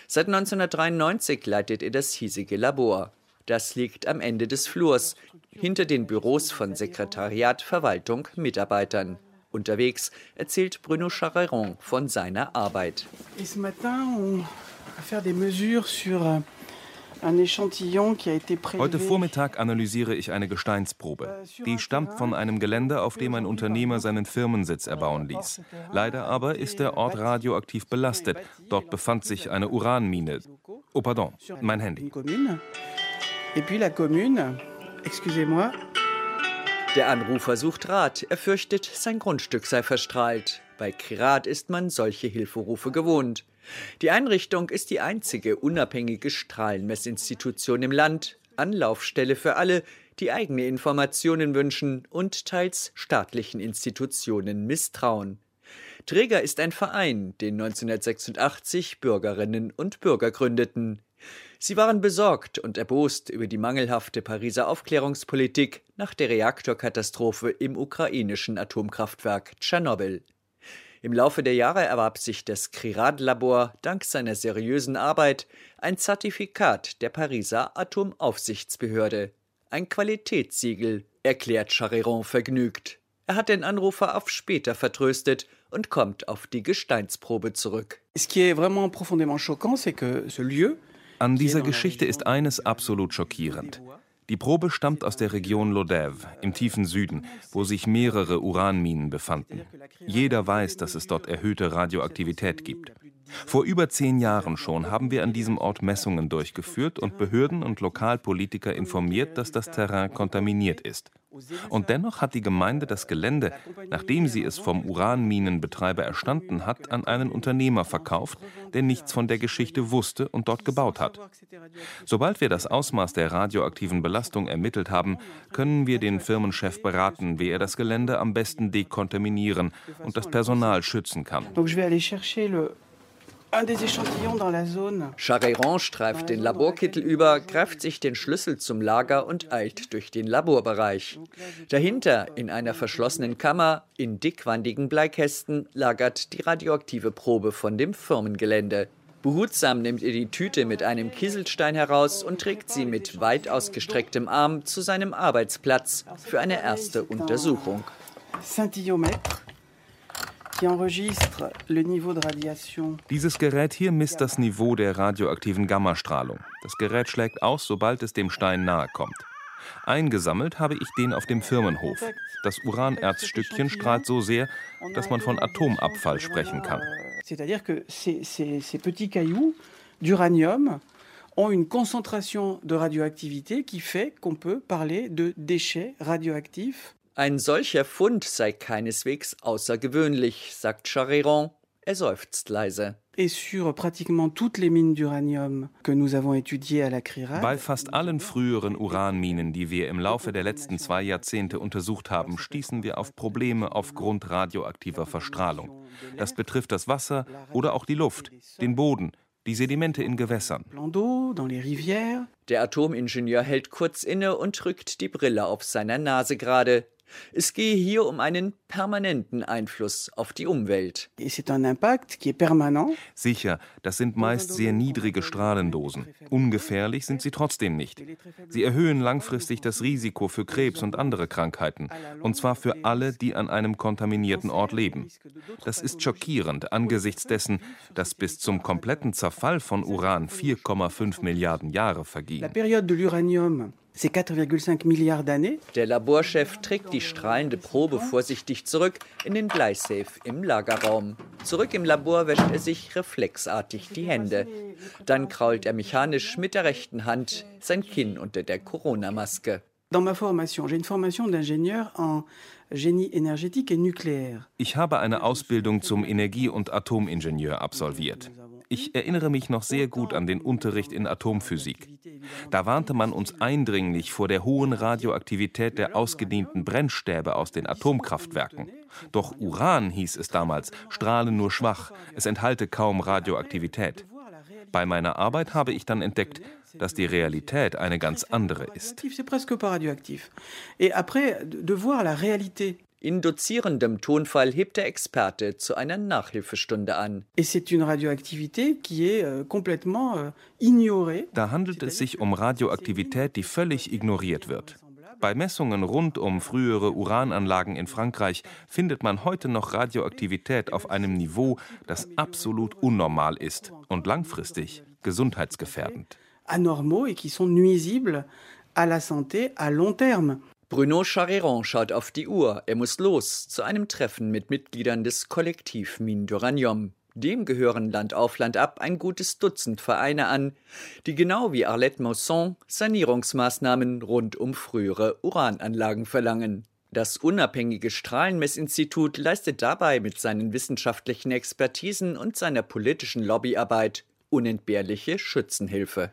Seit 1993 leitet er das hiesige Labor. Das liegt am Ende des Flurs, hinter den Büros von Sekretariat, Verwaltung, Mitarbeitern. Unterwegs erzählt Bruno Chareron von seiner Arbeit. Et ce matin, on va faire des mesures sur euh, Heute Vormittag analysiere ich eine Gesteinsprobe. Die stammt von einem Gelände, auf dem ein Unternehmer seinen Firmensitz erbauen ließ. Leider aber ist der Ort radioaktiv belastet. Dort befand sich eine Uranmine. Oh, pardon, mein Handy. Der Anrufer sucht Rat. Er fürchtet, sein Grundstück sei verstrahlt. Bei Kirat ist man solche Hilferufe gewohnt. Die Einrichtung ist die einzige unabhängige Strahlenmessinstitution im Land, Anlaufstelle für alle, die eigene Informationen wünschen und teils staatlichen Institutionen misstrauen. Träger ist ein Verein, den 1986 Bürgerinnen und Bürger gründeten. Sie waren besorgt und erbost über die mangelhafte Pariser Aufklärungspolitik nach der Reaktorkatastrophe im ukrainischen Atomkraftwerk Tschernobyl. Im Laufe der Jahre erwarb sich das Crirat-Labor dank seiner seriösen Arbeit ein Zertifikat der Pariser Atomaufsichtsbehörde. Ein Qualitätssiegel, erklärt Chareron vergnügt. Er hat den Anrufer auf später vertröstet und kommt auf die Gesteinsprobe zurück. An dieser Geschichte ist eines absolut schockierend. Die Probe stammt aus der Region Lodève im tiefen Süden, wo sich mehrere Uranminen befanden. Jeder weiß, dass es dort erhöhte Radioaktivität gibt. Vor über zehn Jahren schon haben wir an diesem Ort Messungen durchgeführt und Behörden und Lokalpolitiker informiert, dass das Terrain kontaminiert ist. Und dennoch hat die Gemeinde das Gelände, nachdem sie es vom Uranminenbetreiber erstanden hat, an einen Unternehmer verkauft, der nichts von der Geschichte wusste und dort gebaut hat. Sobald wir das Ausmaß der radioaktiven Belastung ermittelt haben, können wir den Firmenchef beraten, wie er das Gelände am besten dekontaminieren und das Personal schützen kann. Charéron streift den Laborkittel über, greift sich den Schlüssel zum Lager und eilt durch den Laborbereich. Dahinter, in einer verschlossenen Kammer, in dickwandigen Bleikästen, lagert die radioaktive Probe von dem Firmengelände. Behutsam nimmt er die Tüte mit einem Kieselstein heraus und trägt sie mit weit ausgestrecktem Arm zu seinem Arbeitsplatz für eine erste Untersuchung. Dieses Gerät hier misst das Niveau der radioaktiven Gammastrahlung. Das Gerät schlägt aus, sobald es dem Stein nahe kommt. Eingesammelt habe ich den auf dem Firmenhof. Das Uranerzstückchen strahlt so sehr, dass man von Atomabfall sprechen kann. C'est-à-dire que ces, petits cailloux d'uranium ont une concentration de radioactivité qui fait qu'on peut parler de déchets radioactifs ein solcher Fund sei keineswegs außergewöhnlich, sagt Charéron. Er seufzt leise. Bei fast allen früheren Uranminen, die wir im Laufe der letzten zwei Jahrzehnte untersucht haben, stießen wir auf Probleme aufgrund radioaktiver Verstrahlung. Das betrifft das Wasser oder auch die Luft, den Boden, die Sedimente in Gewässern. Der Atomingenieur hält kurz inne und rückt die Brille auf seiner Nase gerade. Es gehe hier um einen permanenten Einfluss auf die Umwelt. Sicher, das sind meist sehr niedrige Strahlendosen. Ungefährlich sind sie trotzdem nicht. Sie erhöhen langfristig das Risiko für Krebs und andere Krankheiten, und zwar für alle, die an einem kontaminierten Ort leben. Das ist schockierend angesichts dessen, dass bis zum kompletten Zerfall von Uran 4,5 Milliarden Jahre vergingen. Der Laborchef trägt die strahlende Probe vorsichtig zurück in den Bleisafe im Lagerraum. Zurück im Labor wäscht er sich reflexartig die Hände. Dann krault er mechanisch mit der rechten Hand sein Kinn unter der Corona-Maske. Dans ma formation, j'ai une formation d'ingénieur en génie énergétique et nucléaire. Ich habe eine Ausbildung zum Energie- und Atomingenieur absolviert. Ich erinnere mich noch sehr gut an den Unterricht in Atomphysik. Da warnte man uns eindringlich vor der hohen Radioaktivität der ausgedienten Brennstäbe aus den Atomkraftwerken. Doch Uran, hieß es damals, strahle nur schwach, es enthalte kaum Radioaktivität. Bei meiner Arbeit habe ich dann entdeckt, dass die Realität eine ganz andere ist. In dozierendem Tonfall hebt der Experte zu einer Nachhilfestunde an. Euh, euh, da handelt es sich um Radioaktivität, die völlig ignoriert wird. Bei Messungen rund um frühere Urananlagen in Frankreich findet man heute noch Radioaktivität auf einem Niveau, das absolut unnormal ist und langfristig gesundheitsgefährdend. Anormaux et qui sont nuisibles à la santé à long terme. Bruno Charéron schaut auf die Uhr. Er muss los zu einem Treffen mit Mitgliedern des Kollektiv Mine d'Uranium. Dem gehören Land auf Land ab ein gutes Dutzend Vereine an, die genau wie Arlette Mausson Sanierungsmaßnahmen rund um frühere Urananlagen verlangen. Das unabhängige Strahlenmessinstitut leistet dabei mit seinen wissenschaftlichen Expertisen und seiner politischen Lobbyarbeit unentbehrliche Schützenhilfe.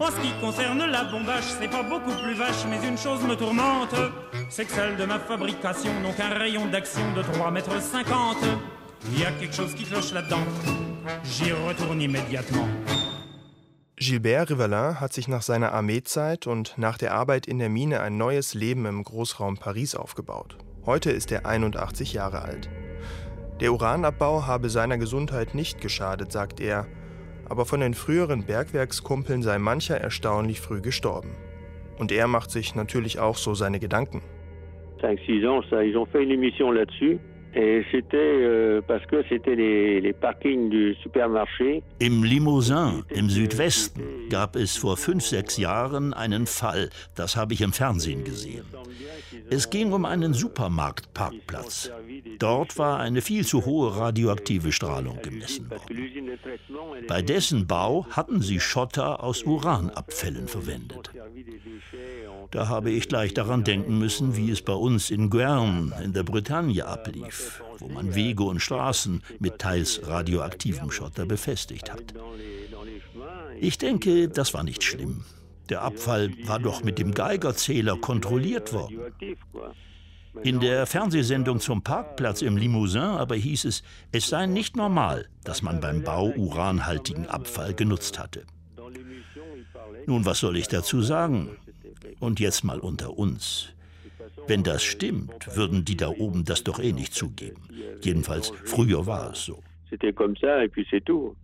En ce qui concerne la bombage, c'est pas beaucoup plus vache, mais une chose me tourmente, c'est que celle de ma fabrication n'ont qu'un rayon d'action de 3 mètres 50. Il y a quelque chose qui cloche là-dedans. J'y retourne immédiatement. Gilbert Rivelin hat sich nach seiner Armeezeit und nach der Arbeit in der Mine ein neues Leben im Großraum Paris aufgebaut. Heute ist er 81 Jahre alt. Der Uranabbau habe seiner Gesundheit nicht geschadet, sagt er, aber von den früheren Bergwerkskumpeln sei mancher erstaunlich früh gestorben. Und er macht sich natürlich auch so seine Gedanken. 5, 6 ans, ça, ils ont fait une émission là-dessus. Et c'était euh, parce que c'était les, les parkings du supermarché. Im Limousin im Südwesten gab es vor fünf, sechs Jahren einen Fall. Das habe ich im Fernsehen gesehen. Es ging um einen Supermarktparkplatz. Dort war eine viel zu hohe radioaktive Strahlung gemessen worden. Bei dessen Bau hatten sie Schotter aus Uranabfällen verwendet. Da habe ich gleich daran denken müssen, wie es bei uns in Guern in der Bretagne ablief, wo man Wege und Straßen mit teils radioaktivem Schotter befestigt hat. Ich denke, das war nicht schlimm. Der Abfall war doch mit dem Geigerzähler kontrolliert worden. In der Fernsehsendung zum Parkplatz im Limousin aber hieß es, es sei nicht normal, dass man beim Bau uranhaltigen Abfall genutzt hatte. Nun, was soll ich dazu sagen? Und jetzt mal unter uns. Wenn das stimmt, würden die da oben das doch eh nicht zugeben. Jedenfalls früher war es so. C'était comme ça et puis c'est tout.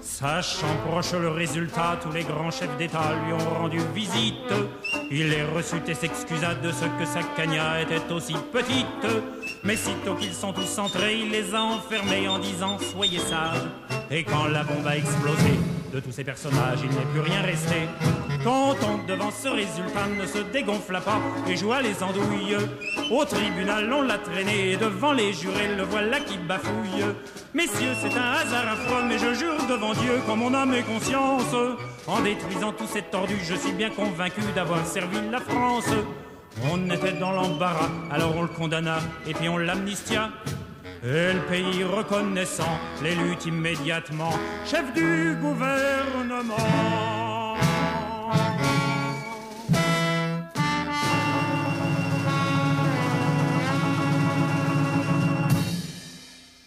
Sachant proche le résultat, tous les grands chefs d'État lui ont rendu visite. Il les reçut et s'excusa de ce que sa cagna était aussi petite. Mais sitôt qu'ils sont tous entrés, il les a enfermés en disant Soyez sages. Et quand la bombe a explosé, de tous ces personnages, il n'est plus rien resté. Quand on, devant ce résultat, ne se dégonfla pas et joua les andouilles. Au tribunal, on l'a traîné et devant les jurés, le voilà qui bafouille. Messieurs, c'est un hasard affreux, mais je jure devant Dieu qu'en mon âme et conscience, en détruisant tous ces tordus, je suis bien convaincu d'avoir servi la France. On était dans l'embarras, alors on le condamna et puis on l'amnistia. Et le pays reconnaissant l'élut immédiatement chef du gouvernement.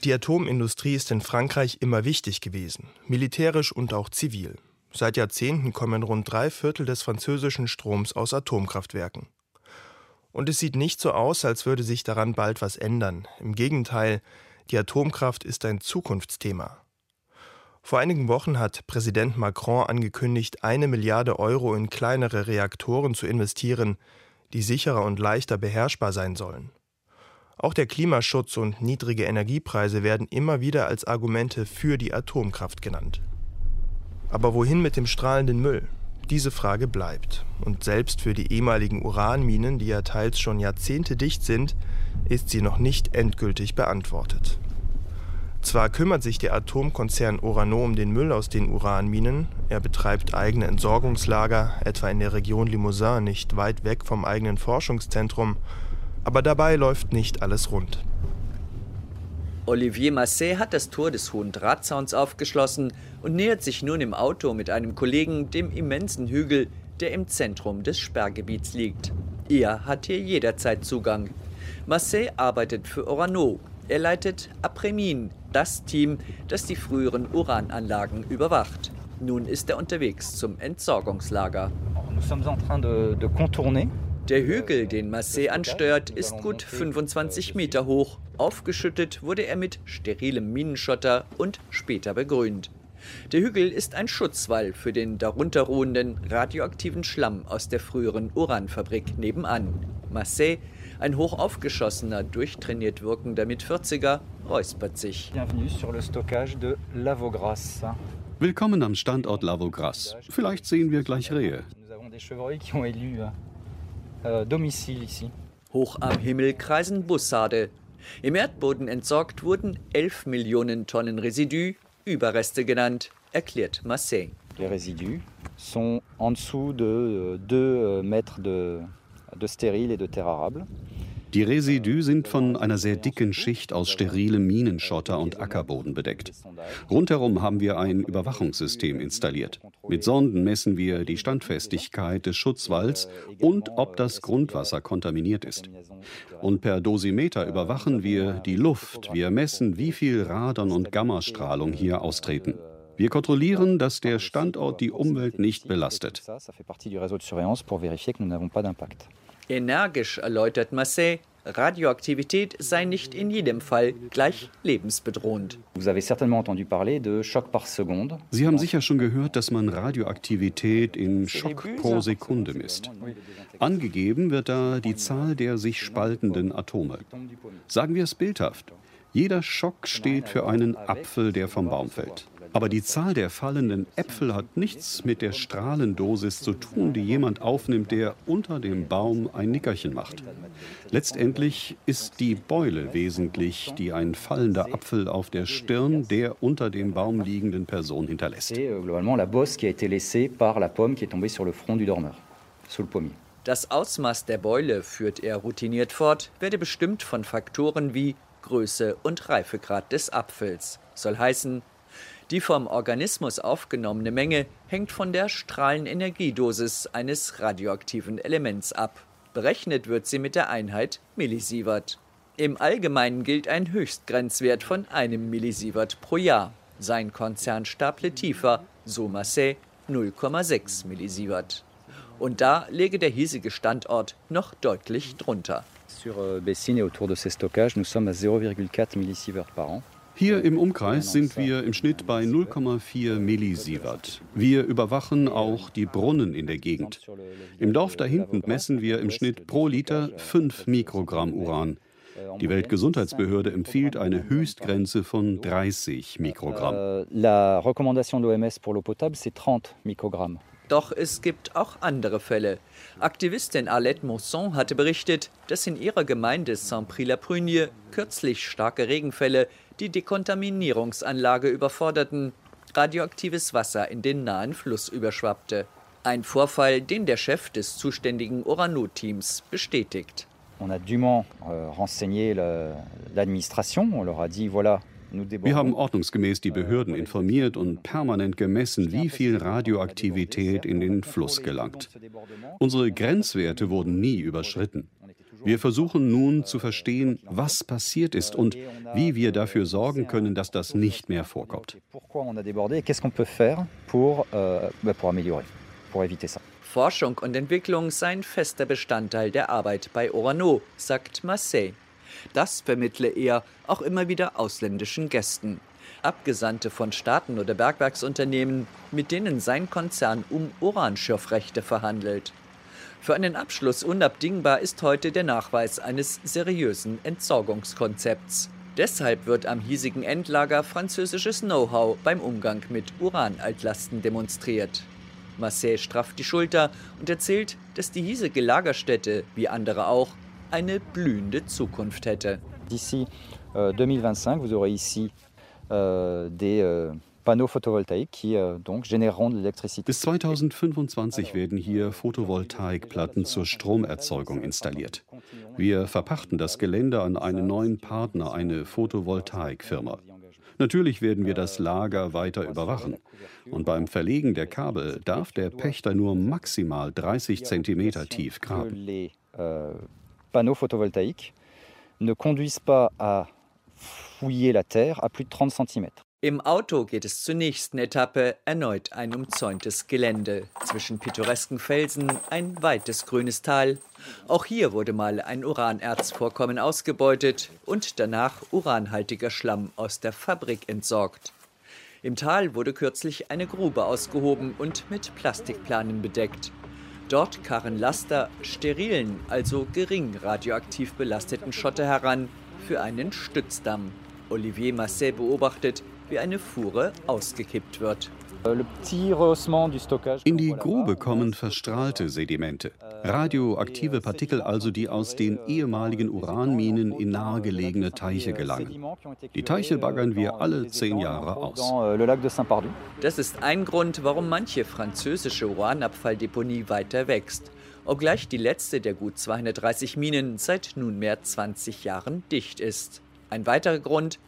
Die Atomindustrie ist in Frankreich immer wichtig gewesen, militärisch und auch zivil. Seit Jahrzehnten kommen rund drei Viertel des französischen Stroms aus Atomkraftwerken. Und es sieht nicht so aus, als würde sich daran bald was ändern. Im Gegenteil, die Atomkraft ist ein Zukunftsthema. Vor einigen Wochen hat Präsident Macron angekündigt, eine Milliarde Euro in kleinere Reaktoren zu investieren, die sicherer und leichter beherrschbar sein sollen. Auch der Klimaschutz und niedrige Energiepreise werden immer wieder als Argumente für die Atomkraft genannt. Aber wohin mit dem strahlenden Müll? Diese Frage bleibt. Und selbst für die ehemaligen Uranminen, die ja teils schon Jahrzehnte dicht sind, ist sie noch nicht endgültig beantwortet. Zwar kümmert sich der Atomkonzern Orano um den Müll aus den Uranminen, er betreibt eigene Entsorgungslager, etwa in der Region Limousin, nicht weit weg vom eigenen Forschungszentrum, aber dabei läuft nicht alles rund. Olivier Masset hat das Tor des Hohen Drahtzauns aufgeschlossen und nähert sich nun im Auto mit einem Kollegen dem immensen Hügel, der im Zentrum des Sperrgebiets liegt. Er hat hier jederzeit Zugang. Masset arbeitet für Orano. Er leitet Apremin, das Team, das die früheren Urananlagen überwacht. Nun ist er unterwegs zum Entsorgungslager. Nous sommes en train de, de contourner der Hügel, den Massé ansteuert, ist gut 25 Meter hoch. Aufgeschüttet wurde er mit sterilem Minenschotter und später begrünt. Der Hügel ist ein Schutzwall für den darunter ruhenden radioaktiven Schlamm aus der früheren Uranfabrik nebenan. Massé, ein hochaufgeschossener, durchtrainiert wirkender Mit-40er, räuspert sich. Willkommen am Standort Lavogras. Vielleicht sehen wir gleich Rehe. Äh, Hoch am Himmel kreisen Bussarde. Im Erdboden entsorgt wurden 11 Millionen Tonnen Residus, Überreste genannt, erklärt Marseille. Les résidus sont en dessous de 2 euh, mètres de, de stérile et de terre arable. Die Residus sind von einer sehr dicken Schicht aus sterilem Minenschotter und Ackerboden bedeckt. Rundherum haben wir ein Überwachungssystem installiert. Mit Sonden messen wir die Standfestigkeit des Schutzwalls und ob das Grundwasser kontaminiert ist. Und per Dosimeter überwachen wir die Luft. Wir messen, wie viel Radon und Gammastrahlung hier austreten. Wir kontrollieren, dass der Standort die Umwelt nicht belastet. Energisch erläutert Massey, Radioaktivität sei nicht in jedem Fall gleich lebensbedrohend. Sie haben sicher schon gehört, dass man Radioaktivität in Schock pro Sekunde misst. Angegeben wird da die Zahl der sich spaltenden Atome. Sagen wir es bildhaft. Jeder Schock steht für einen Apfel, der vom Baum fällt. Aber die Zahl der fallenden Äpfel hat nichts mit der Strahlendosis zu tun, die jemand aufnimmt, der unter dem Baum ein Nickerchen macht. Letztendlich ist die Beule wesentlich, die ein fallender Apfel auf der Stirn der unter dem Baum liegenden Person hinterlässt. Das Ausmaß der Beule, führt er routiniert fort, werde bestimmt von Faktoren wie Größe und Reifegrad des Apfels. Soll heißen, die vom Organismus aufgenommene Menge hängt von der Strahlenenergiedosis eines radioaktiven Elements ab. Berechnet wird sie mit der Einheit Millisievert. Im Allgemeinen gilt ein Höchstgrenzwert von einem Millisievert pro Jahr. Sein Konzern staple tiefer, so Marseille 0,6 Millisievert. Und da lege der hiesige Standort noch deutlich drunter. Sur euh, Bessines et autour de ces stockages, nous sommes à 0,4 millisievert par an. Hier im Umkreis sind wir im Schnitt bei 0,4 Millisievert. Wir überwachen auch die Brunnen in der Gegend. Im Dorf da hinten messen wir im Schnitt pro Liter 5 Mikrogramm Uran. Die Weltgesundheitsbehörde empfiehlt eine Höchstgrenze von 30 Mikrogramm. Euh, la recommandation de l'OMS pour l'eau potable, c'est 30 Mikrogramm. Doch es gibt auch andere Fälle. Aktivistin Arlette Mosson hatte berichtet, dass in ihrer Gemeinde Saint-Prix-la-Prugne kürzlich starke Regenfälle die Dekontaminierungsanlage überforderten, radioaktives Wasser in den nahen Fluss überschwappte. Ein Vorfall, den der Chef des zuständigen Orano-Teams bestätigt. Euh, wir haben ordnungsgemäß die Behörden informiert und permanent gemessen, wie viel Radioaktivität in den Fluss gelangt. Unsere Grenzwerte wurden nie überschritten. Wir versuchen nun zu verstehen, was passiert ist und wie wir dafür sorgen können, dass das nicht mehr vorkommt. Forschung und Entwicklung seien fester Bestandteil der Arbeit bei Orano, sagt Marseille. Das vermittle er auch immer wieder ausländischen Gästen. Abgesandte von Staaten oder Bergwerksunternehmen, mit denen sein Konzern um Uranschürfrechte verhandelt. Für einen Abschluss unabdingbar ist heute der Nachweis eines seriösen Entsorgungskonzepts. Deshalb wird am hiesigen Endlager französisches Know-how beim Umgang mit Uranaltlasten demonstriert. Marseille strafft die Schulter und erzählt, dass die hiesige Lagerstätte, wie andere auch, eine blühende Zukunft hätte. D'ici 2025, euh, vous aurez ici euh, des euh. Bis 2025 werden hier Photovoltaikplatten zur Stromerzeugung installiert. Wir verpachten das Gelände an einen neuen Partner, eine Photovoltaikfirma. Natürlich werden wir das Lager weiter überwachen. Und beim Verlegen der Kabel darf der Pächter nur maximal 30 Zentimeter tief graben. Euh, panneaux photovoltaïques ne conduisent pas à fouiller la terre à plus de 30 cm. Im Auto geht es zur nächsten Etappe, erneut ein umzäuntes Gelände. Zwischen pittoresken Felsen ein weites grünes Tal. Auch hier wurde mal ein Uranerzvorkommen ausgebeutet und danach uranhaltiger Schlamm aus der Fabrik entsorgt. Im Tal wurde kürzlich eine Grube ausgehoben und mit Plastikplanen bedeckt. Dort karren Laster sterilen, also gering radioaktiv belasteten Schotter heran für einen Stützdamm. Olivier Masset beobachtet, wie eine Fuhre ausgekippt wird. In die Grube kommen verstrahlte Sedimente, radioaktive Partikel also, die aus den ehemaligen Uranminen in nahegelegene Teiche gelangen. Die Teiche baggern wir alle zehn Jahre aus. Das ist ein Grund, warum manche französische Uranabfalldeponie weiter wächst, obgleich die letzte der gut 230 Minen seit nunmehr 20 Jahren dicht ist. Ein weiterer Grund,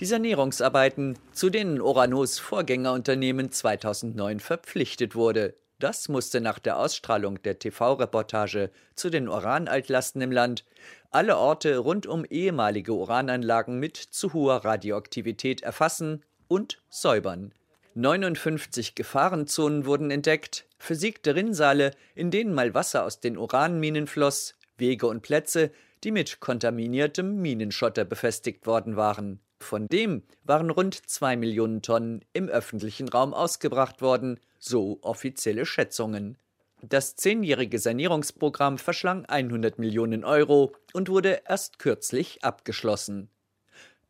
die Sanierungsarbeiten, zu denen Oranos Vorgängerunternehmen 2009 verpflichtet wurde. Das musste nach der Ausstrahlung der TV-Reportage zu den Uranaltlasten im Land alle Orte rund um ehemalige Urananlagen mit zu hoher Radioaktivität erfassen und säubern. 59 Gefahrenzonen wurden entdeckt, versiegte Rinnsale, in denen mal Wasser aus den Uranminen floss, Wege und Plätze, die mit kontaminiertem Minenschotter befestigt worden waren. Von dem waren rund zwei Millionen Tonnen im öffentlichen Raum ausgebracht worden, so offizielle Schätzungen. Das zehnjährige Sanierungsprogramm verschlang 100 Millionen Euro und wurde erst kürzlich abgeschlossen.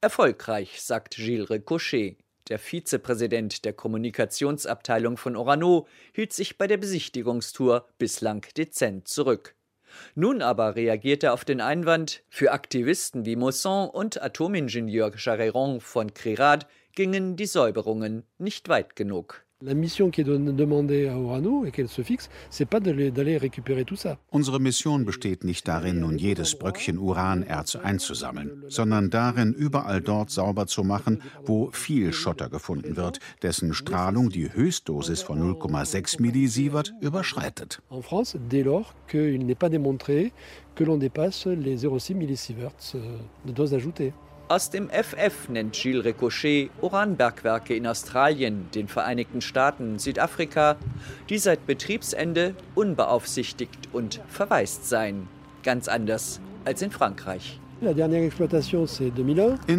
Erfolgreich, sagt Gilles Recochet. Der Vizepräsident der Kommunikationsabteilung von Orano hielt sich bei der Besichtigungstour bislang dezent zurück. Nun aber reagiert er auf den Einwand, für Aktivisten wie Mosson und Atomingenieur Charéron von Crérad gingen die Säuberungen nicht weit genug. Unsere Mission besteht nicht darin, nun jedes Bröckchen Uranerz einzusammeln, sondern darin, überall dort sauber zu machen, wo viel Schotter gefunden wird, dessen Strahlung die Höchstdosis von 0,6 Millisievert überschreitet. En France, dès lors qu'il n'est pas démontré que l'on dépasse les 0,6 millisieverts de dose ajoutée. Aus dem FF nennt Gilles Recochet Uranbergwerke in Australien, den Vereinigten Staaten, Südafrika, die seit Betriebsende unbeaufsichtigt und verwaist seien. Ganz anders als in Frankreich. In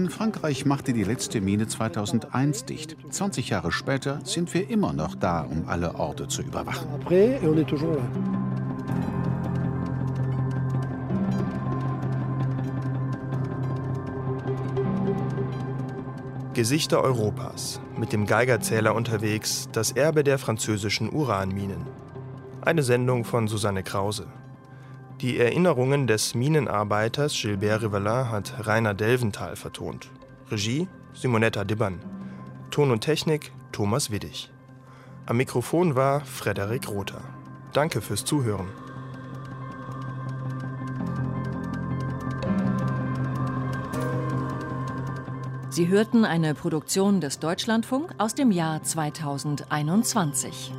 Frankreich machte die letzte Mine 2001 dicht. 20 Jahre später sind wir immer noch da, um alle Orte zu überwachen. Gesichter Europas, mit dem Geigerzähler unterwegs, das Erbe der französischen Uranminen. Eine Sendung von Susanne Krause. Die Erinnerungen des Minenarbeiters Gilbert Rivelin hat Rainer Delventhal vertont. Regie Simonetta Dibban. Ton und Technik Thomas Widdig. Am Mikrofon war Frederik Rother. Danke fürs Zuhören. Sie hörten eine Produktion des Deutschlandfunk aus dem Jahr 2021.